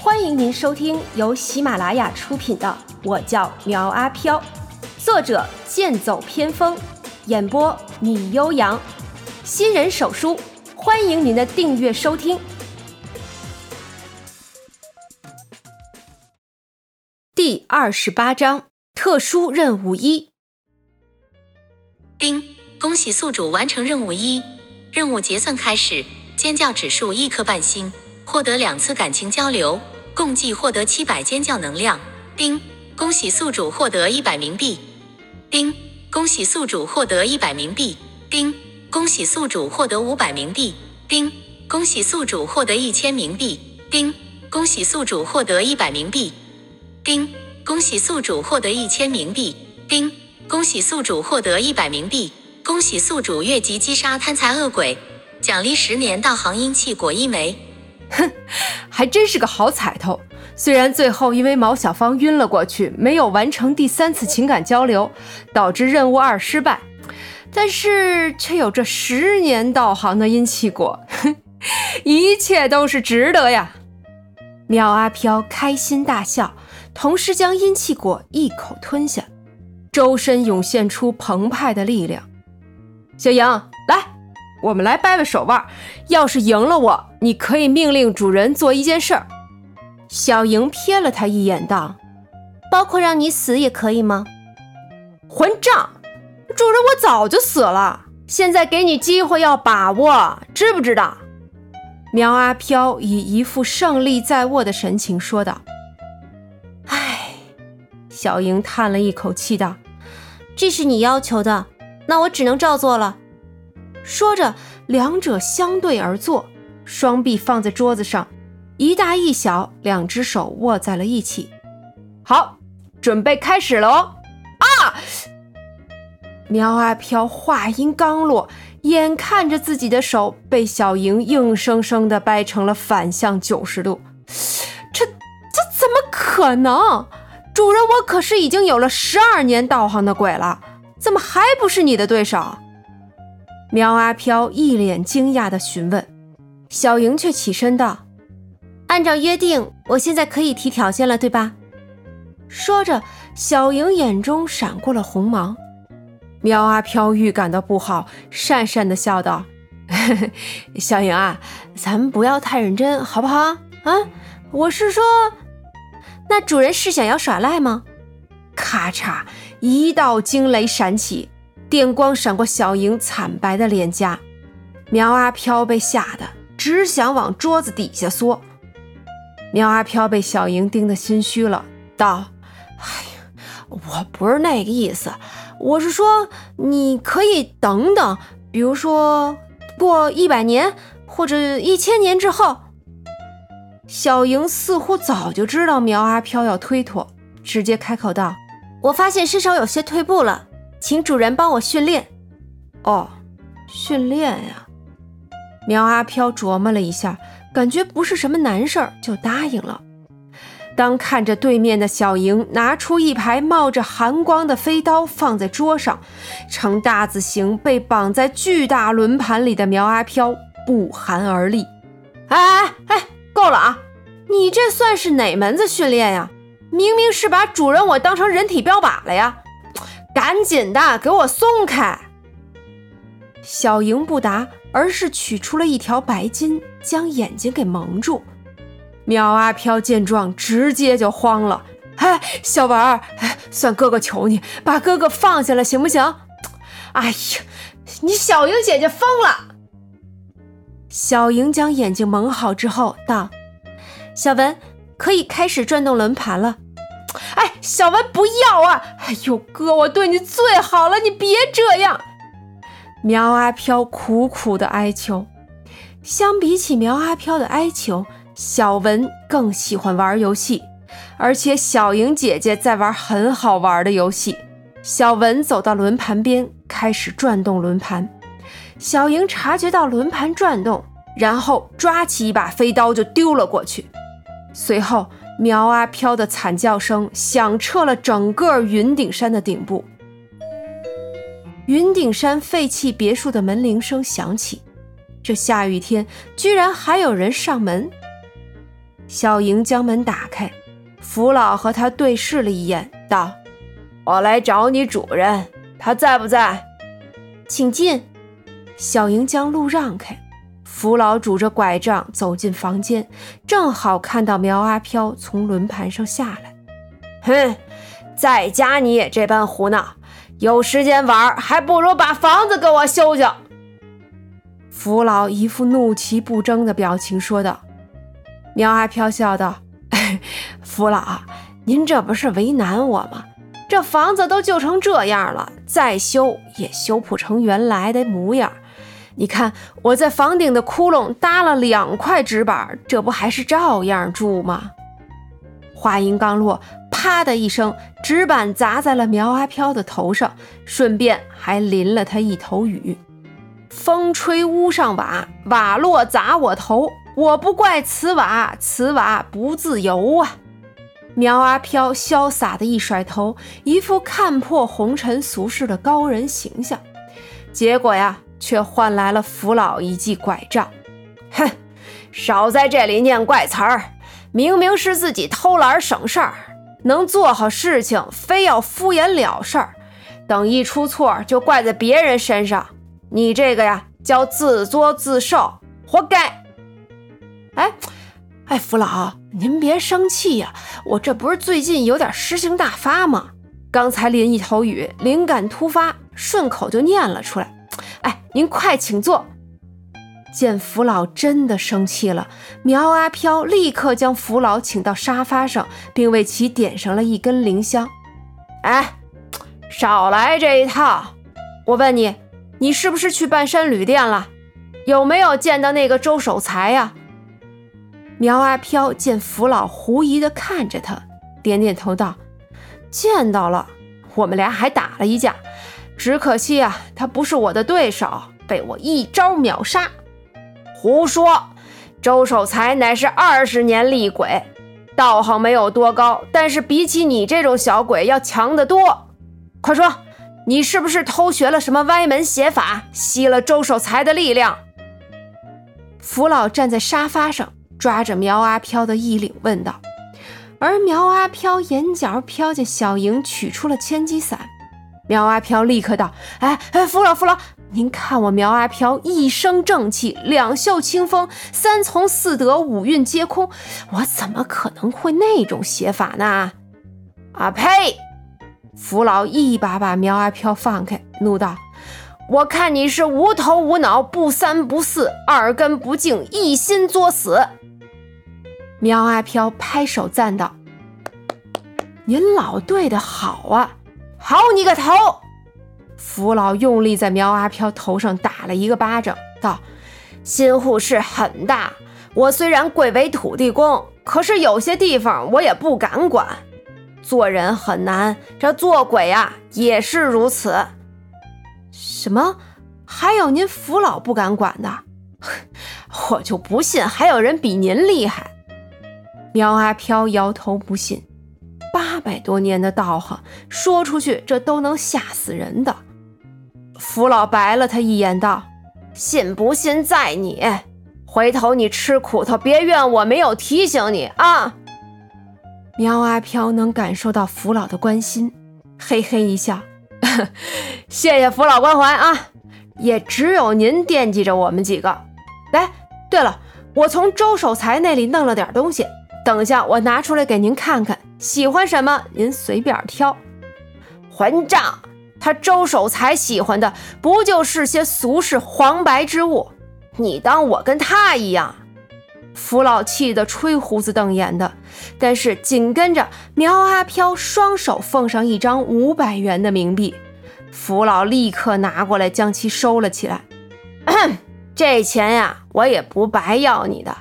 欢迎您收听由喜马拉雅出品的《我叫苗阿飘》，作者剑走偏锋，演播米悠扬，新人手书，欢迎您的订阅收听。第二十八章特殊任务一。丁，恭喜宿主完成任务一，任务结算开始，尖叫指数一颗半星，获得两次感情交流，共计获得七百尖叫能量。丁，恭喜宿主获得一百冥币。丁，恭喜宿主获得一百冥币。丁，恭喜宿主获得五百冥币。丁，恭喜宿主获得一千冥币。丁，恭喜宿主获得一百冥币。丁，恭喜宿主获得一千冥币。丁。恭喜宿主获得一百冥币！恭喜宿主越级击杀贪财恶鬼，奖励十年道行阴气果一枚。哼，还真是个好彩头。虽然最后因为毛小芳晕了过去，没有完成第三次情感交流，导致任务二失败，但是却有这十年道行的阴气果，哼，一切都是值得呀！苗阿飘开心大笑，同时将阴气果一口吞下。周身涌现出澎湃的力量，小莹，我们来掰掰手腕。要是赢了我，你可以命令主人做一件事儿。小莹瞥了他一眼，道：“包括让你死也可以吗？”混账！主人，我早就死了，现在给你机会要把握，知不知道？苗阿飘以一副胜利在握的神情说道。唉小莹叹了一口气，道：“这是你要求的，那我只能照做了。”说着，两者相对而坐，双臂放在桌子上，一大一小，两只手握在了一起。好，准备开始了哦！啊！苗阿飘话音刚落，眼看着自己的手被小莹硬生生的掰成了反向九十度，这这怎么可能？主人，我可是已经有了十二年道行的鬼了，怎么还不是你的对手？苗阿飘一脸惊讶地询问，小莹却起身道：“按照约定，我现在可以提条件了，对吧？”说着，小莹眼中闪过了红芒。苗阿飘预感到不好，讪讪地笑道：“ 小莹啊，咱们不要太认真，好不好？啊，我是说。”那主人是想要耍赖吗？咔嚓，一道惊雷闪起，电光闪过小莹惨白的脸颊。苗阿飘被吓得只想往桌子底下缩。苗阿飘被小莹盯得心虚了，道：“哎呀，我不是那个意思，我是说你可以等等，比如说过一百年或者一千年之后。”小莹似乎早就知道苗阿飘要推脱，直接开口道：“我发现身手有些退步了，请主人帮我训练。”哦，训练呀！苗阿飘琢磨了一下，感觉不是什么难事儿，就答应了。当看着对面的小莹拿出一排冒着寒光的飞刀放在桌上，呈大字形被绑在巨大轮盘里的苗阿飘不寒而栗。哎哎哎！够了啊！你这算是哪门子训练呀？明明是把主人我当成人体标靶了呀！赶紧的，给我松开！小莹不答，而是取出了一条白巾，将眼睛给蒙住。苗阿飘见状，直接就慌了。哎，小文儿，算哥哥求你，把哥哥放下了，行不行？哎呀，你小莹姐姐疯了！小莹将眼睛蒙好之后道：“小文可以开始转动轮盘了。”小文不要啊！哎呦，哥，我对你最好了，你别这样。苗阿飘苦苦的哀求。相比起苗阿飘的哀求，小文更喜欢玩游戏，而且小莹姐姐在玩很好玩的游戏。小文走到轮盘边，开始转动轮盘。小莹察觉到轮盘转动，然后抓起一把飞刀就丢了过去。随后，苗阿飘的惨叫声响彻了整个云顶山的顶部。云顶山废弃别墅的门铃声响起，这下雨天居然还有人上门。小莹将门打开，福老和他对视了一眼，道：“我来找你主人，他在不在？请进。”小莹将路让开，福老拄着拐杖走进房间，正好看到苗阿飘从轮盘上下来。哼，在家你也这般胡闹，有时间玩还不如把房子给我修修。福老一副怒其不争的表情说道。苗阿飘笑道：“ 福老，您这不是为难我吗？这房子都旧成这样了，再修也修不成原来的模样。你看我在房顶的窟窿搭了两块纸板，这不还是照样住吗？”话音刚落，啪的一声，纸板砸在了苗阿飘的头上，顺便还淋了他一头雨。风吹屋上瓦，瓦落砸我头。我不怪此瓦，此瓦不自由啊！苗阿飘潇洒的一甩头，一副看破红尘俗世的高人形象。结果呀，却换来了福老一记拐杖。哼，少在这里念怪词儿！明明是自己偷懒省事儿，能做好事情，非要敷衍了事儿，等一出错就怪在别人身上。你这个呀，叫自作自受，活该！哎，哎，福老，您别生气呀，我这不是最近有点诗性大发吗？刚才淋一头雨，灵感突发，顺口就念了出来。哎，您快请坐。见福老真的生气了，苗阿飘立刻将福老请到沙发上，并为其点上了一根灵香。哎，少来这一套！我问你。你是不是去半山旅店了？有没有见到那个周守财呀？苗阿飘见福老狐疑的看着他，点点头道：“见到了，我们俩还打了一架，只可惜啊，他不是我的对手，被我一招秒杀。”胡说！周守财乃是二十年厉鬼，道行没有多高，但是比起你这种小鬼要强得多。快说！你是不是偷学了什么歪门邪法，吸了周守财的力量？福老站在沙发上，抓着苗阿飘的衣领问道。而苗阿飘眼角瞟见小莹取出了千机伞，苗阿飘立刻道：“哎哎，福老福老，您看我苗阿飘一身正气，两袖清风，三从四德，五蕴皆空，我怎么可能会那种写法呢？”啊呸！福老一把把苗阿飘放开，怒道：“我看你是无头无脑，不三不四，二根不净，一心作死。”苗阿飘拍手赞道：“您老对的好啊，好你个头！”福老用力在苗阿飘头上打了一个巴掌，道：“新护市很大，我虽然贵为土地公，可是有些地方我也不敢管。”做人很难，这做鬼啊也是如此。什么？还有您福老不敢管的？我就不信还有人比您厉害。苗阿飘摇头不信，百多年的道行，说出去这都能吓死人的。福老白了他一眼，道：“信不信在你，回头你吃苦头，别怨我没有提醒你啊。”苗阿飘能感受到福老的关心，嘿嘿一笑，谢谢福老关怀啊！也只有您惦记着我们几个。来，对了，我从周守财那里弄了点东西，等下我拿出来给您看看，喜欢什么您随便挑。混账！他周守财喜欢的不就是些俗世黄白之物？你当我跟他一样？福老气得吹胡子瞪眼的，但是紧跟着苗阿飘双手奉上一张五百元的冥币，福老立刻拿过来将其收了起来。这钱呀，我也不白要你的。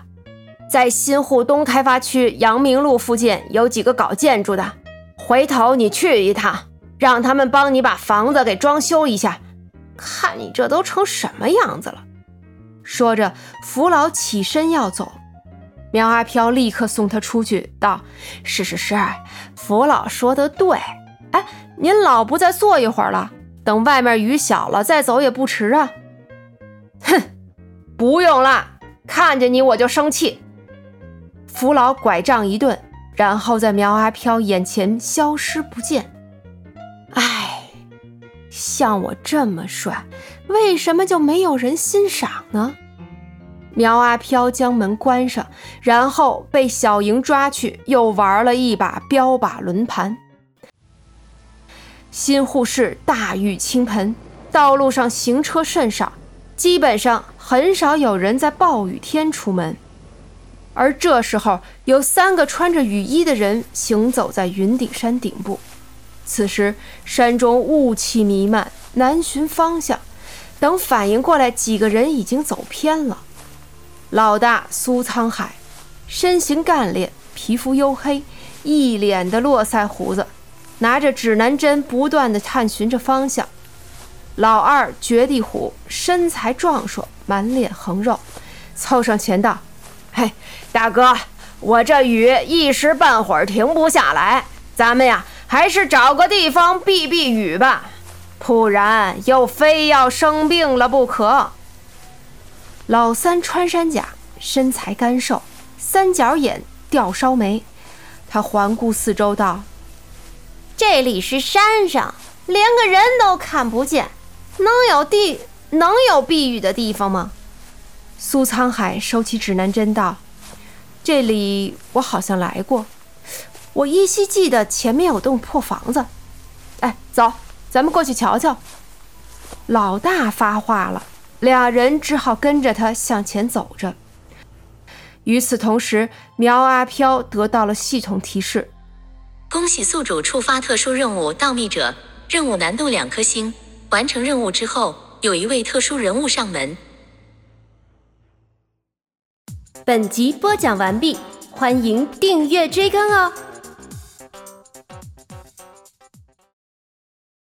在新户东开发区阳明路附近有几个搞建筑的，回头你去一趟，让他们帮你把房子给装修一下，看你这都成什么样子了。说着，福老起身要走。苗阿飘立刻送他出去，道：“是是是，福老说的对。哎，您老不再坐一会儿了？等外面雨小了再走也不迟啊。”哼，不用了，看见你我就生气。扶老拐杖一顿，然后在苗阿飘眼前消失不见。唉，像我这么帅，为什么就没有人欣赏呢？苗阿飘将门关上，然后被小莹抓去，又玩了一把标靶轮盘。新护市大雨倾盆，道路上行车甚少，基本上很少有人在暴雨天出门。而这时候，有三个穿着雨衣的人行走在云顶山顶部。此时，山中雾气弥漫，难寻方向。等反应过来，几个人已经走偏了。老大苏沧海，身形干练，皮肤黝黑，一脸的络腮胡子。拿着指南针，不断地探寻着方向。老二绝地虎身材壮硕，满脸横肉，凑上前道：“嘿，大哥，我这雨一时半会儿停不下来，咱们呀，还是找个地方避避雨吧，不然又非要生病了不可。”老三穿山甲，身材干瘦，三角眼，吊梢眉，他环顾四周道。这里是山上，连个人都看不见，能有地能有避雨的地方吗？苏沧海收起指南针道：“这里我好像来过，我依稀记得前面有栋破房子。哎，走，咱们过去瞧瞧。”老大发话了，俩人只好跟着他向前走着。与此同时，苗阿飘得到了系统提示。恭喜宿主触发特殊任务“盗密者”，任务难度两颗星。完成任务之后，有一位特殊人物上门。本集播讲完毕，欢迎订阅追更哦。